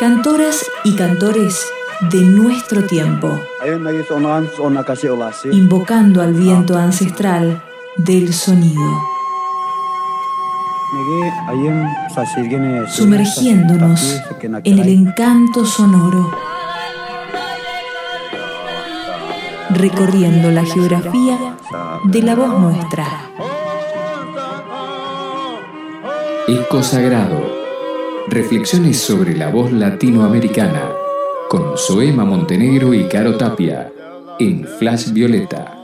Cantoras y cantores de nuestro tiempo, invocando al viento ancestral del sonido, sumergiéndonos en el encanto sonoro, recorriendo la geografía de la voz nuestra. Eco Sagrado. Reflexiones sobre la voz latinoamericana con Soema Montenegro y Caro Tapia en Flash Violeta.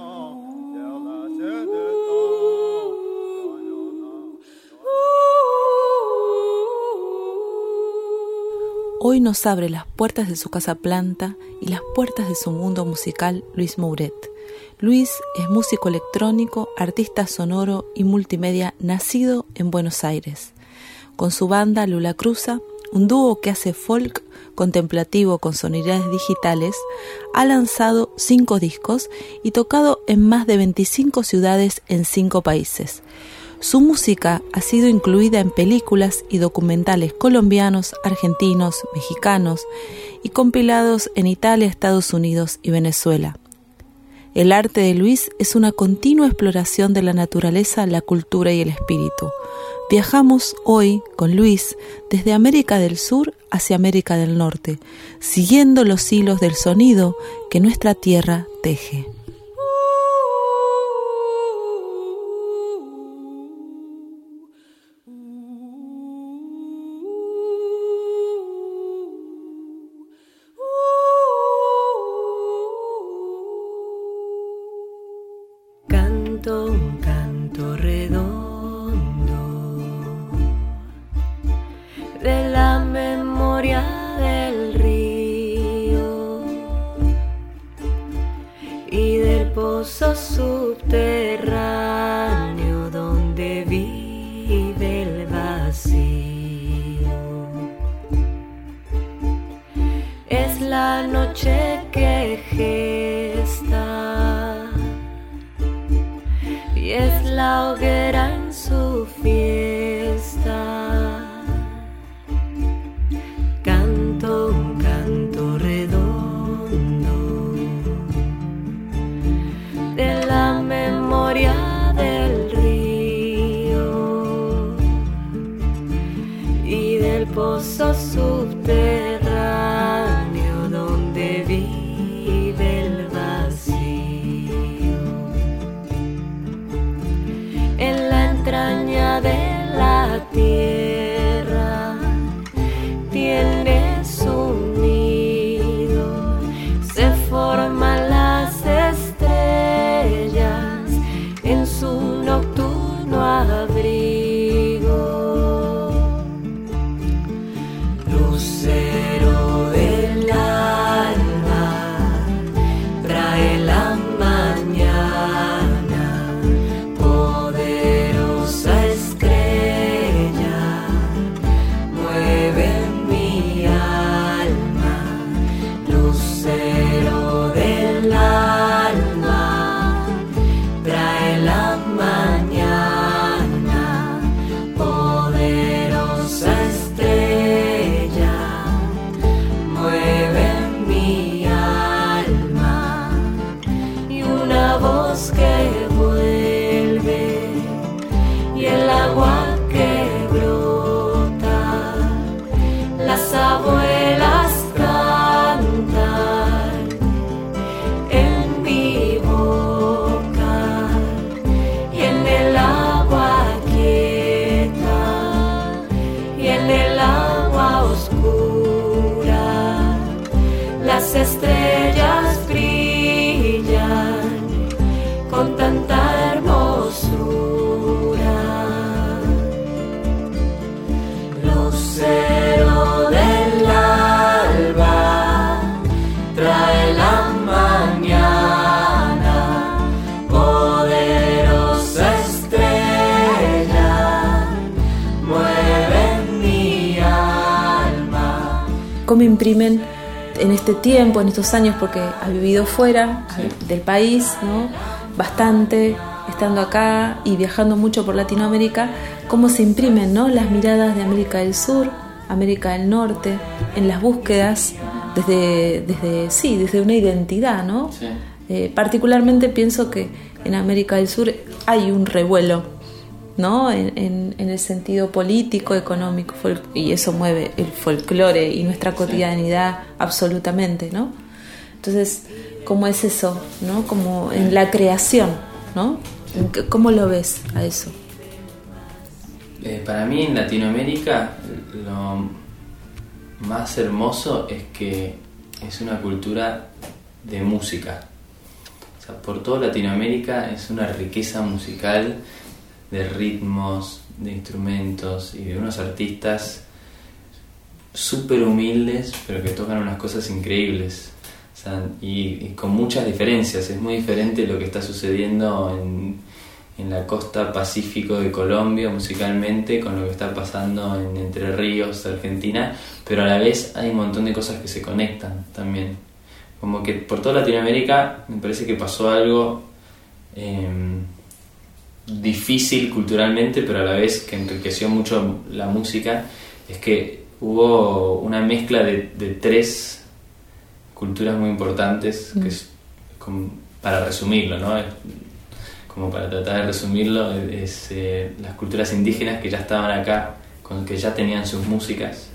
Hoy nos abre las puertas de su casa planta y las puertas de su mundo musical Luis Mouret. Luis es músico electrónico, artista sonoro y multimedia nacido en Buenos Aires. Con su banda Lula Cruza, un dúo que hace folk contemplativo con sonoridades digitales, ha lanzado cinco discos y tocado en más de 25 ciudades en cinco países. Su música ha sido incluida en películas y documentales colombianos, argentinos, mexicanos y compilados en Italia, Estados Unidos y Venezuela. El arte de Luis es una continua exploración de la naturaleza, la cultura y el espíritu. Viajamos hoy con Luis desde América del Sur hacia América del Norte, siguiendo los hilos del sonido que nuestra tierra teje. Imprimen en este tiempo, en estos años, porque ha vivido fuera del país, ¿no? Bastante, estando acá y viajando mucho por Latinoamérica, cómo se imprimen, ¿no? Las miradas de América del Sur, América del Norte, en las búsquedas desde, desde sí, desde una identidad, ¿no? Eh, particularmente pienso que en América del Sur hay un revuelo ¿no? En, el sentido político, económico, y eso mueve el folclore y nuestra cotidianidad absolutamente, ¿no? Entonces, ¿cómo es eso, no? Como en la creación, ¿no? ¿Cómo lo ves a eso? Eh, para mí en Latinoamérica lo más hermoso es que es una cultura de música. O sea, por toda Latinoamérica es una riqueza musical de ritmos, de instrumentos y de unos artistas súper humildes, pero que tocan unas cosas increíbles. y, con muchas diferencias. Es muy diferente lo que está sucediendo en, en, la costa pacífico de Colombia musicalmente con lo que está pasando en Entre Ríos, Argentina, pero a la vez hay un montón de cosas que se conectan también. Como que por toda Latinoamérica me parece que pasó algo. Em, difícil culturalmente, pero a la vez que enriqueció mucho la música, es que hubo una mezcla de, tres culturas muy importantes, que es, para resumirlo, ¿no? como para tratar de resumirlo, es eh, las culturas indígenas que ya estaban acá, con, que ya tenían sus músicas,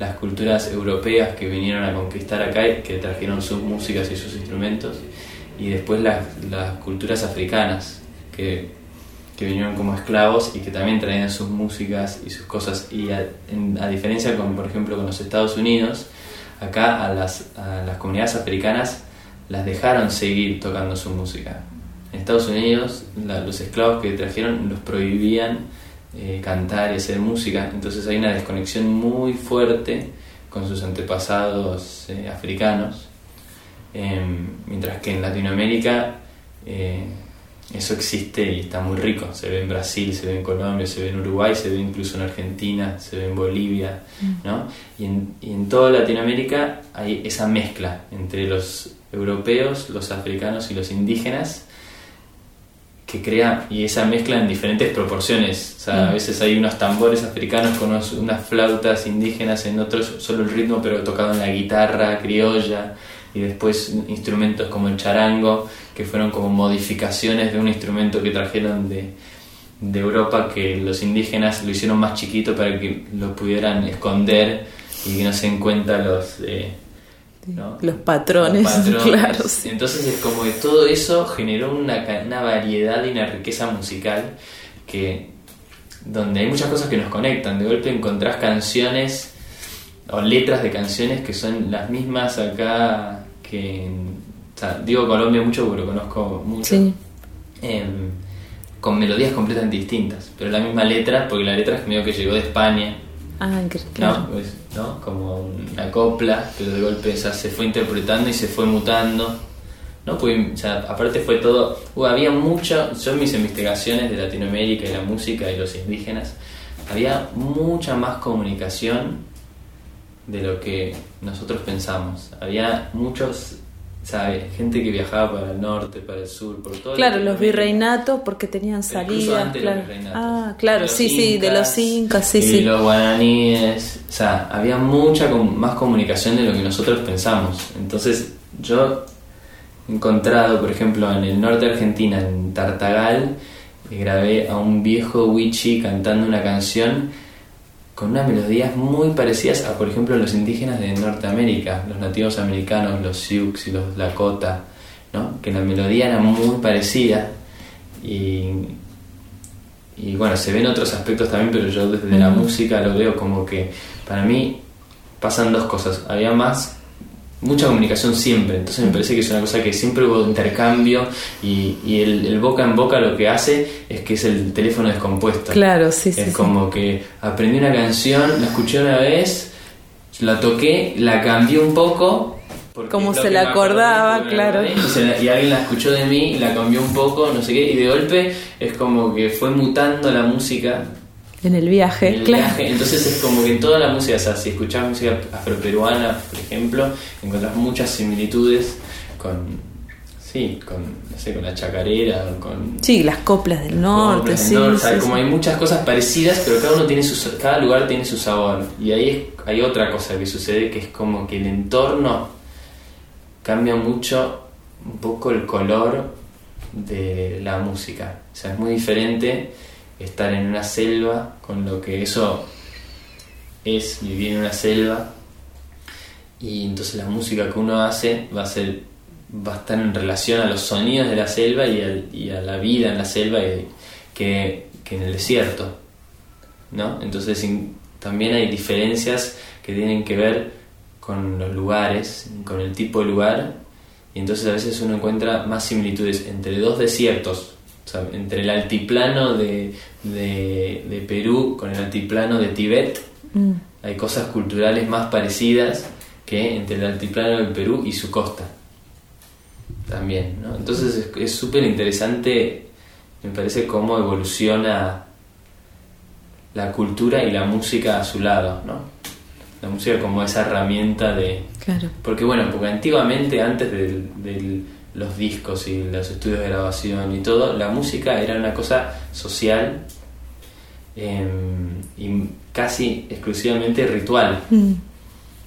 las culturas europeas que vinieron a conquistar acá y que trajeron sus músicas y sus instrumentos, y después las, las culturas africanas, que que vinieron como esclavos y que también traían sus músicas y sus cosas. Y a, diferencia con, por ejemplo, con los Estados Unidos, acá a las, a las comunidades africanas las dejaron seguir tocando su música. En Estados Unidos los esclavos que trajeron los prohibían eh, cantar y hacer música, entonces hay una desconexión muy fuerte con sus antepasados eh, africanos, em, mientras que en Latinoamérica eh, eso existe y está muy rico. Se ve en Brasil, se ve en Colombia, se ve en Uruguay, se ve incluso en Argentina, se ve en Bolivia, mm. ¿no? Y en, y en toda Latinoamérica hay esa mezcla entre los europeos, los africanos y los indígenas que crea, y esa mezcla en diferentes proporciones. O sea, a mm. veces hay unos tambores africanos con unas flautas indígenas, en otros solo el ritmo, pero tocado en la guitarra criolla y después instrumentos como el charango, que fueron como modificaciones de un instrumento que trajeron de, de Europa, que los indígenas lo hicieron más chiquito para que lo pudieran esconder y que no se den cuenta los... Eh, los, patrones, claro. Entonces es como que todo eso generó una, una variedad y una riqueza musical que donde hay muchas cosas que nos conectan. De golpe encontrás canciones o letras de canciones que son las mismas acá que o sea, digo Colombia mucho porque lo conozco mucho em, con melodías completamente distintas pero la misma letra porque la letra es medio que llegó de España ah, claro. ¿no? Pues, ¿no? como una copla pero de golpe se fue interpretando y se fue mutando ¿no? O sea, aparte fue todo, uh, había mucha, yo en mis investigaciones de Latinoamérica y la música y los indígenas, había mucha más comunicación de lo que nosotros pensamos. Había muchos, ¿sabe? Gente que viajaba para el norte, para el sur, por todo. Claro, los virreinatos porque tenían salida. Claro. Ah, claro, sí, sí, de los incas, sí, y los guaraníes. O sea, había mucha más comunicación de lo que nosotros pensamos. Entonces, yo he encontrado, por ejemplo, en el norte de Argentina, en Tartagal, grabé a un viejo wichi cantando una canción con unas melodías muy parecidas a, por ejemplo, los indígenas de Norteamérica, los nativos americanos, los Sioux y los Lakota, ¿no? que la melodía era muy parecida y, y bueno, se ven otros aspectos también, pero yo desde la música lo veo como que para mí pasan dos cosas, había más mucha comunicación siempre, entonces me parece que es una cosa que siempre hubo intercambio y, y el, boca en boca lo que hace es que es el teléfono descompuesto. Claro, sí, sí. Es como que aprendí una canción, la escuché una vez, la toqué, la cambié un poco. Como se la acordaba, claro. Y, y, alguien la escuchó de mí, la cambió un poco, no sé qué, y de golpe es como que fue mutando la música En el viaje, en el claro. viaje. Entonces es como que en toda la música, o sea, si escuchás música afroperuana, por ejemplo, encontrás muchas similitudes con, sí, con, no sé, con la chacarera, con... Sí, las coplas del norte, Coplas del sí. norte, o sea, sí, como hay muchas cosas parecidas, pero cada uno tiene su, cada lugar tiene su sabor. Y ahí es- hay otra cosa que sucede que es como que el entorno cambia mucho un poco el color de la música. O sea, es muy diferente estar en una selva con lo que eso es vivir en una selva y entonces la música que uno hace va a ser va a estar en relación a los sonidos de la selva y, a la vida en la selva y- que, que en el desierto ¿no? entonces también hay diferencias que tienen que ver con los lugares con el tipo de lugar y entonces a veces uno encuentra más similitudes entre dos desiertos o sea, entre el altiplano de, de, de Perú con el altiplano de Tibet Mm, hay cosas culturales más parecidas que entre el altiplano del Perú y su costa. También, ¿no? Entonces es- súper interesante, me parece, cómo evoluciona la cultura y la música a su lado, ¿no? La música como esa herramienta de... claro. Porque bueno, porque antiguamente, antes de los discos y los estudios de grabación y todo, la música era una cosa social eh, y casi exclusivamente ritual. Mm.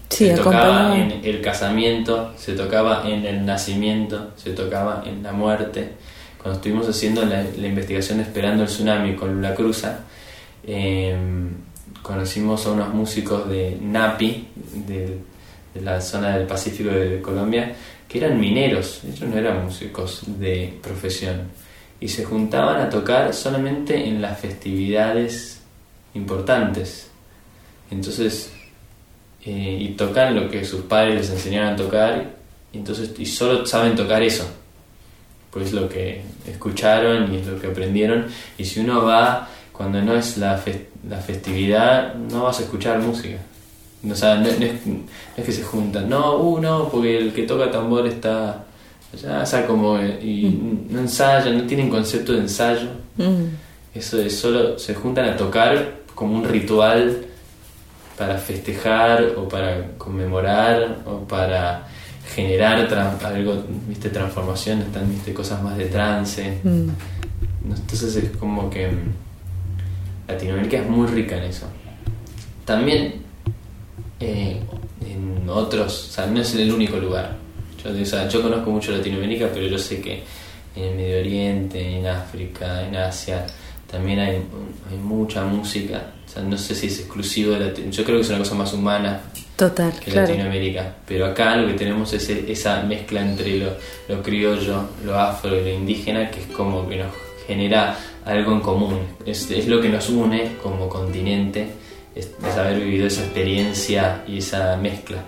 Sí, se tocaba en el casamiento, se tocaba en el nacimiento, se tocaba en la muerte. Cuando estuvimos haciendo la, la investigación Esperando el Tsunami con Lula Cruza, eh, conocimos a unos músicos de Napi, de, de la zona del Pacífico de Colombia, que eran mineros, ellos no eran músicos de profesión, y se juntaban a tocar solamente en las festividades importantes. Entonces, eh, y tocan lo que sus padres les enseñaron a tocar, y entonces, y solo saben tocar eso, pues es lo que escucharon y lo que aprendieron, y si uno va cuando no es la, fe- la festividad, no vas a escuchar música. O sea, no, no es, no es que se juntan, no, uh, no, porque el que toca tambor está allá, o sea, como, eh, y no ensayan, no tienen concepto de ensayo. Mm, Eso es solo se juntan a tocar como un ritual para festejar o para conmemorar o para generar algo, viste, transformación, están viste cosas más de trance. mm. Entonces es como que mm, Latinoamérica es muy rica en eso. También eh, en otros, o sea, no es el único lugar. Yo, o sea, yo conozco mucho Latinoamérica, pero yo sé que en el Medio Oriente, en África, en Asia, también hay, hay mucha música. O sea, no sé si es exclusivo de Latinoamérica. Yo creo que es una cosa más humana Total, que claro. Latinoamérica. Pero acá lo que tenemos es e- esa mezcla entre lo, lo criollo, lo afro y lo indígena, que es como que nos genera algo en común. Es, es lo que nos une como continente, es haber vivido esa experiencia y esa mezcla.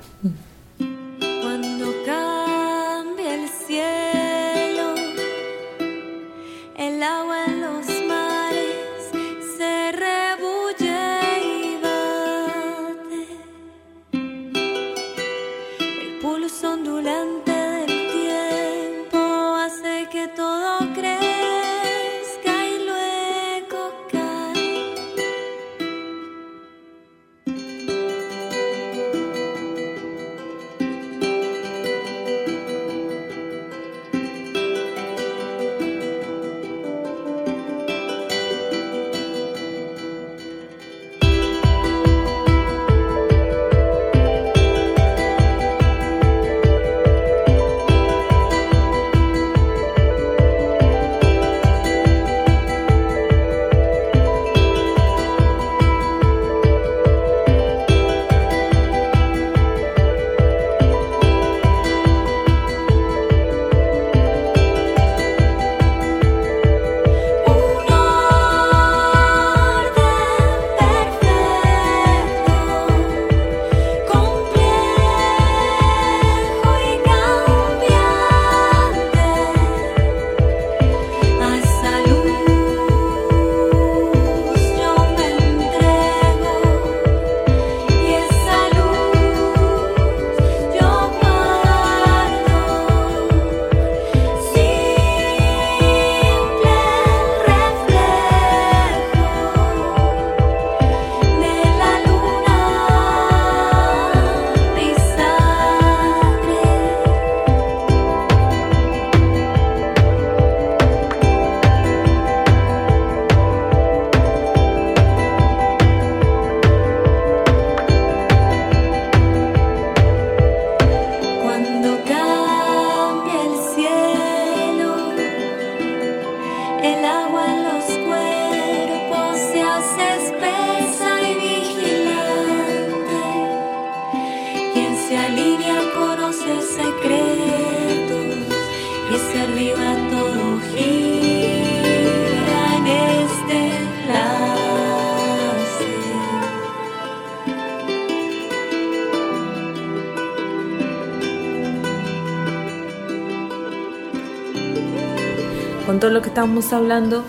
Todo lo que estábamos hablando,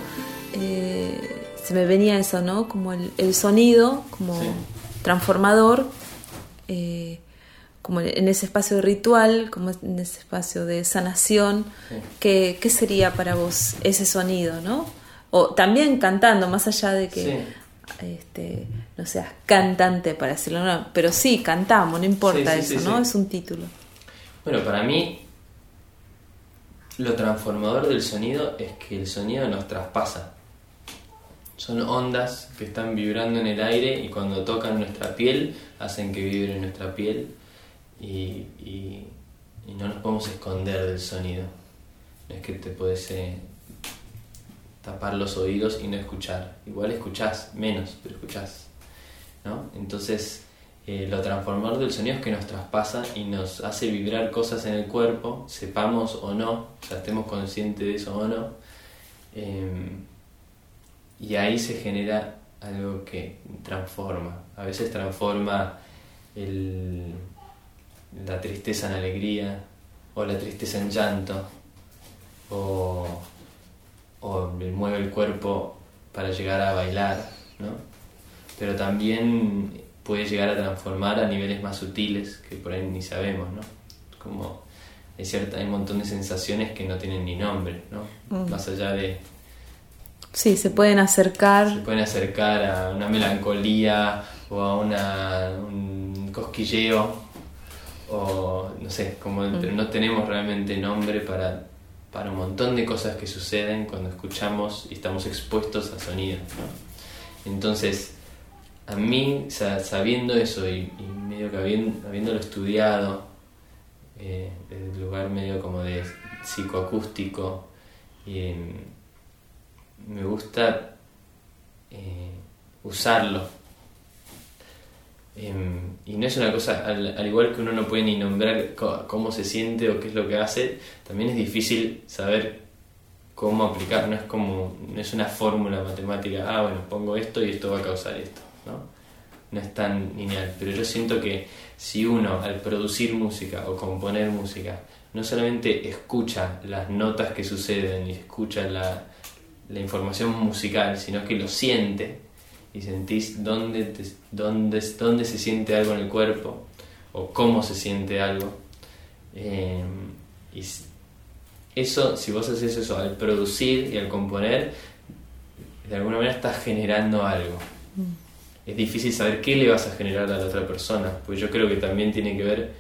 eh, se me venía eso, ¿no? Como el, el sonido, como Sí. transformador, eh, como en ese espacio ritual, como en ese espacio de sanación. Sí. ¿Qué, qué sería para vos ese sonido, no? O también cantando, más allá de que Sí. este, no seas cantante, para decirlo, no, pero sí, cantamos, no importa eso, ¿no? Es un título. Bueno, para mí lo transformador del sonido es que el sonido nos traspasa. Son ondas que están vibrando en el aire y cuando tocan nuestra piel hacen que vibre nuestra piel y, no nos podemos esconder del sonido. No es que te puedes eh, tapar los oídos y no escuchar. Igual escuchás, menos, pero escuchás. ¿no? Entonces, eh, lo transformador del sonido es que nos traspasa y nos hace vibrar cosas en el cuerpo, sepamos o no, o estemos conscientes de eso o no. Eh, y ahí se genera algo que transforma. A veces transforma el- la tristeza en alegría, o la tristeza en llanto, o, o mueve el cuerpo para llegar a bailar, ¿no? Pero también puede llegar a transformar a niveles más sutiles que por ahí ni sabemos, ¿no? Como hay, cierta, hay un montón de sensaciones que no tienen ni nombre, ¿no? Más allá de, Sí, se pueden acercar. se pueden acercar a una melancolía o a una, un cosquilleo o no sé, como pero no tenemos realmente nombre para, para un montón de cosas que suceden cuando escuchamos y estamos expuestos a sonidos. ¿no? Entonces, a mí, sa- sabiendo eso y, medio que habien- habiéndolo estudiado, eh, desde el lugar medio como de psicoacústico, em, me gusta eh, usarlo. Em, y no es una cosa, al, al igual que uno no puede ni nombrar cómo se siente o qué es lo que hace, también es difícil saber cómo aplicar, no es como, no es una fórmula matemática, ah bueno, pongo esto y esto va a causar esto, ¿no? No es tan lineal, pero yo siento que si uno al producir música o componer música no solamente escucha las notas que suceden y escucha la, la información musical, sino que lo siente y sentís dónde, te- dónde, dónde se siente algo en el cuerpo o cómo se siente algo. Eh, y eso, si vos haces eso al producir y al componer, de alguna manera estás generando algo. Es difícil saber qué le vas a generar a la otra persona, pues yo creo que también tiene que ver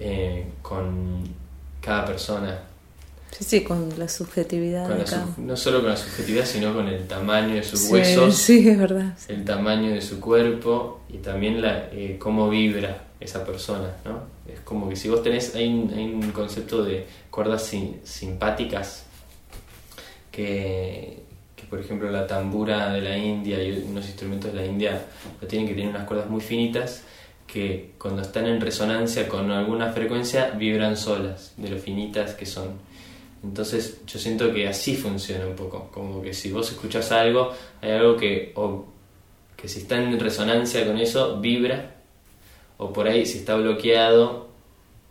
eh, con cada persona, Sí, sí, con la subjetividad con de la cada no solo con la subjetividad, sino con el tamaño de sus Sí, huesos, Sí, es verdad. el tamaño de su cuerpo y también la, eh, cómo vibra esa persona, ¿no? Es como que si vos tenés, hay un, hay un concepto de cuerdas sim- simpáticas que, que, por ejemplo, la tambura de la India y unos instrumentos de la India lo tienen que tener unas cuerdas muy finitas que cuando están en resonancia con alguna frecuencia vibran solas, de lo finitas que son. Entonces yo siento que así funciona un poco, como que si vos escuchas algo, hay algo que, o, que si está en resonancia con eso, vibra, o por ahí si está bloqueado,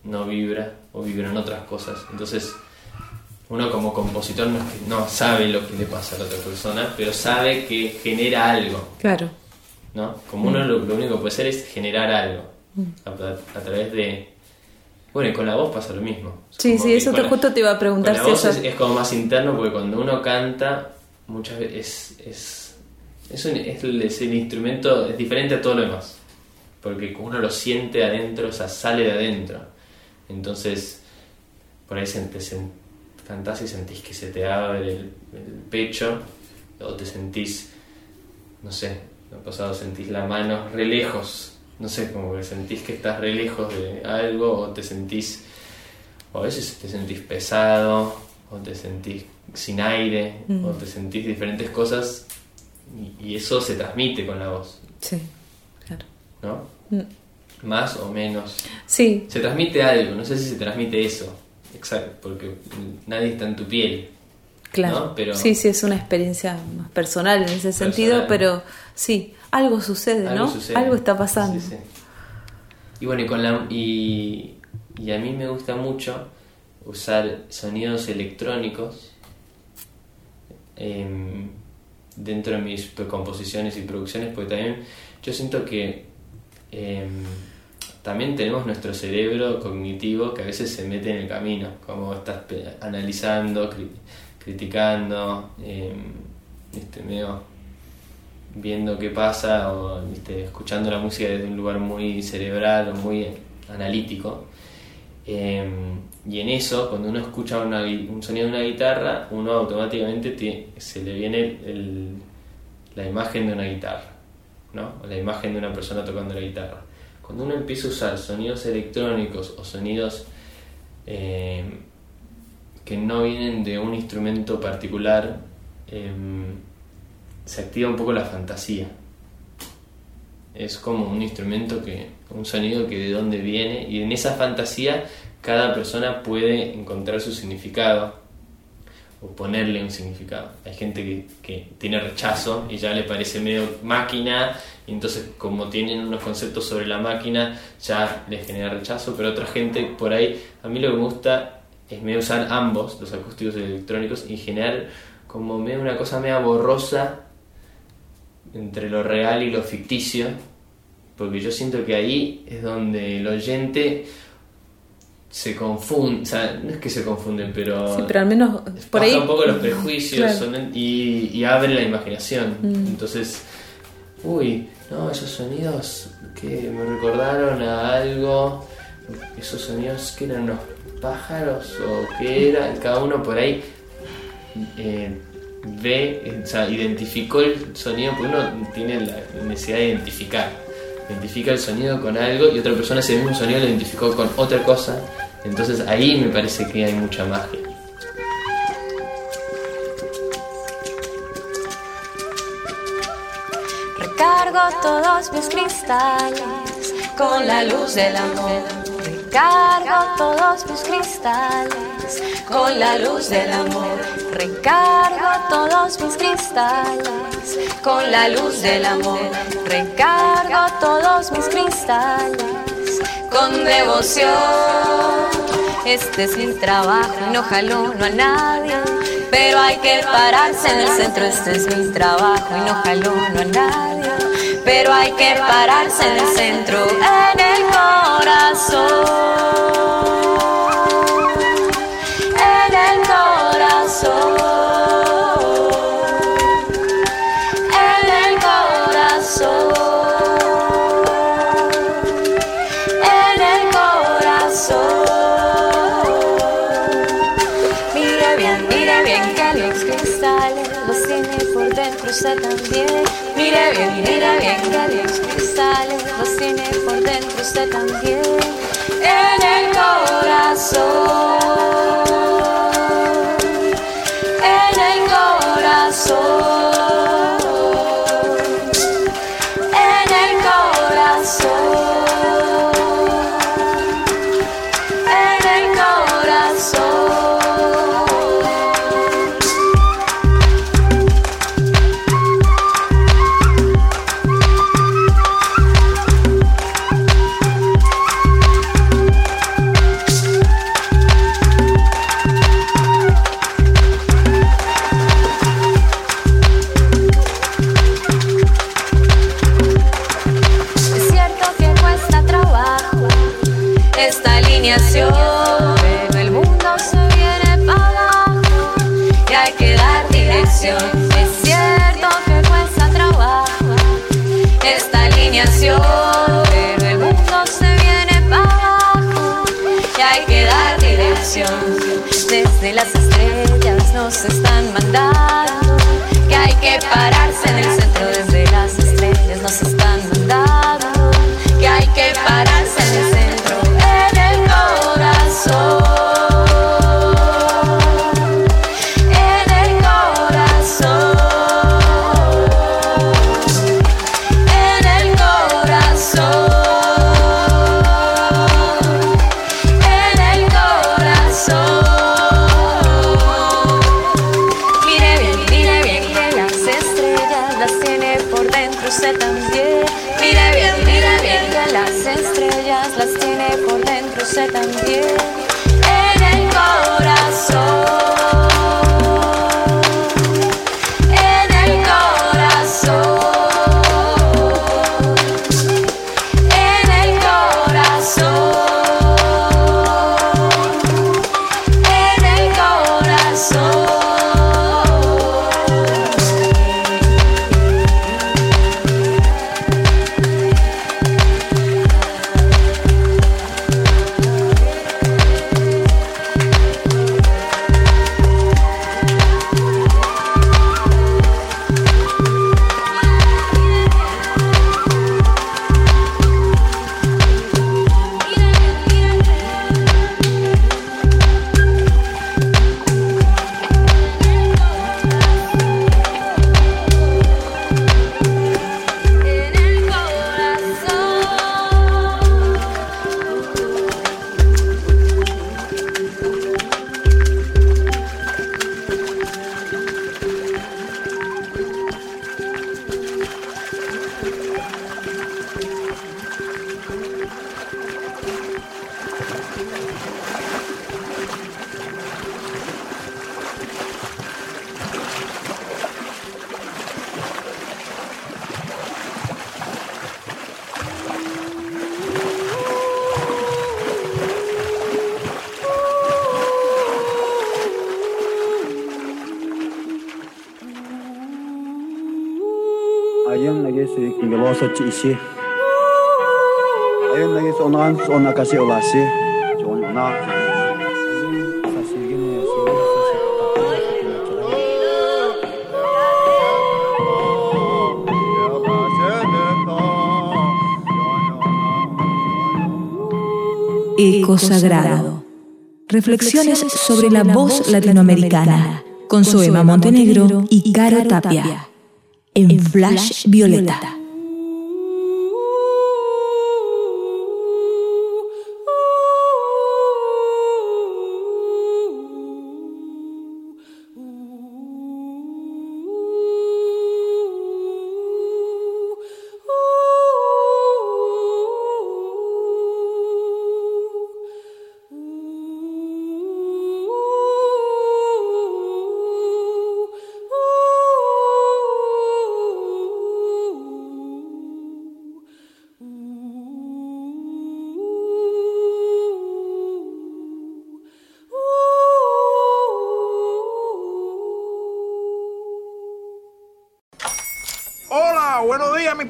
no vibra, o vibran otras cosas. Entonces uno como compositor no, es que- no sabe lo que le pasa a la otra persona, pero sabe que genera algo. Claro. ¿no? Como uno lo, lo único que puede hacer es generar algo a, a- a través de... Bueno, y con la voz pasa lo mismo. Sí, sí, eso te, la- justo te iba a preguntar con la si voz eso... es, es como más interno porque cuando uno canta muchas veces es, es, es, un- es el, instrumento, es diferente a todo lo demás. Porque uno lo siente adentro, o sea, sale de adentro. Entonces, por ahí se- sen- cantás y sentís que se te abre el, el pecho o te sentís, no sé, ha pasado, sentís la mano re lejos, no sé, como que sentís que estás re lejos de algo o te sentís, o a veces te sentís pesado o te sentís sin aire o te sentís diferentes cosas y, y eso se transmite con la voz, Sí, claro. ¿no? Mm. Más o menos. Sí, Se transmite algo, no sé si se transmite eso, exacto, porque nadie está en tu piel. claro. ¿no? Pero- Sí, sí, es una experiencia más personal en ese sentido, pero sí, algo sucede, Algo ¿no? sucede. Algo está pasando. Sí, sí. Y bueno, y, con la, y, y a mí me gusta mucho usar sonidos electrónicos em, dentro de mis composiciones y producciones, porque también yo siento que em, también tenemos nuestro cerebro cognitivo que a veces se mete en el camino, como estás analizando, criticando, este, medio viendo qué pasa o escuchando la música desde un lugar muy cerebral o muy analítico. Em, y en eso, cuando uno escucha un sonido de una guitarra, uno automáticamente se le viene la imagen de una guitarra, ¿no? O la imagen de una persona tocando la guitarra. Cuando uno empieza a usar sonidos electrónicos o sonidos em, que no vienen de un instrumento particular, em, se activa un poco la fantasía. Es como un instrumento que, un sonido que de dónde viene y en esa fantasía cada persona puede encontrar su significado o ponerle un significado. Hay gente que, que, tiene rechazo y ya le parece medio máquina, y entonces como tienen unos conceptos sobre la máquina ya les genera rechazo, pero otra gente por ahí, a mí lo que me gusta es medio usar ambos, los acústicos y electrónicos, y generar como medio una cosa media borrosa entre lo real y lo ficticio, porque yo siento que ahí es donde el oyente se confunde, o sea, no es que se confunden, pero, sí, pero al menos por ahí un poco los prejuicios y, abre la imaginación. Mm. Entonces, uy, no, esos sonidos que me recordaron a algo, esos sonidos que eran unos pájaros o qué era, cada uno por ahí eh, ve, o sea, identificó el sonido, porque uno tiene la necesidad de identificar. Identifica el sonido con algo y otra persona ese mismo sonido lo identificó con otra cosa. Entonces ahí me parece que hay mucha magia. Recargo todos mis cristales con la luz del amor. Recargo todos mis cristales con la luz del amor Recargo todos mis cristales con la luz del amor. Recargo todos mis cristales con devoción. Este es mi trabajo no jalo no a nadie, pero hay que pararse en el centro. Este es mi trabajo y no jalo no a nadie, pero hay que pararse en el centro, en el corazón. Usted también. Mire bien, mire bien, los cristales los tiene por dentro usted también. En el corazón. Ona. Eco Sagrado. Reflexiones sobre la voz latinoamericana con Soema Montenegro y Caro Tapia en Flash Violeta.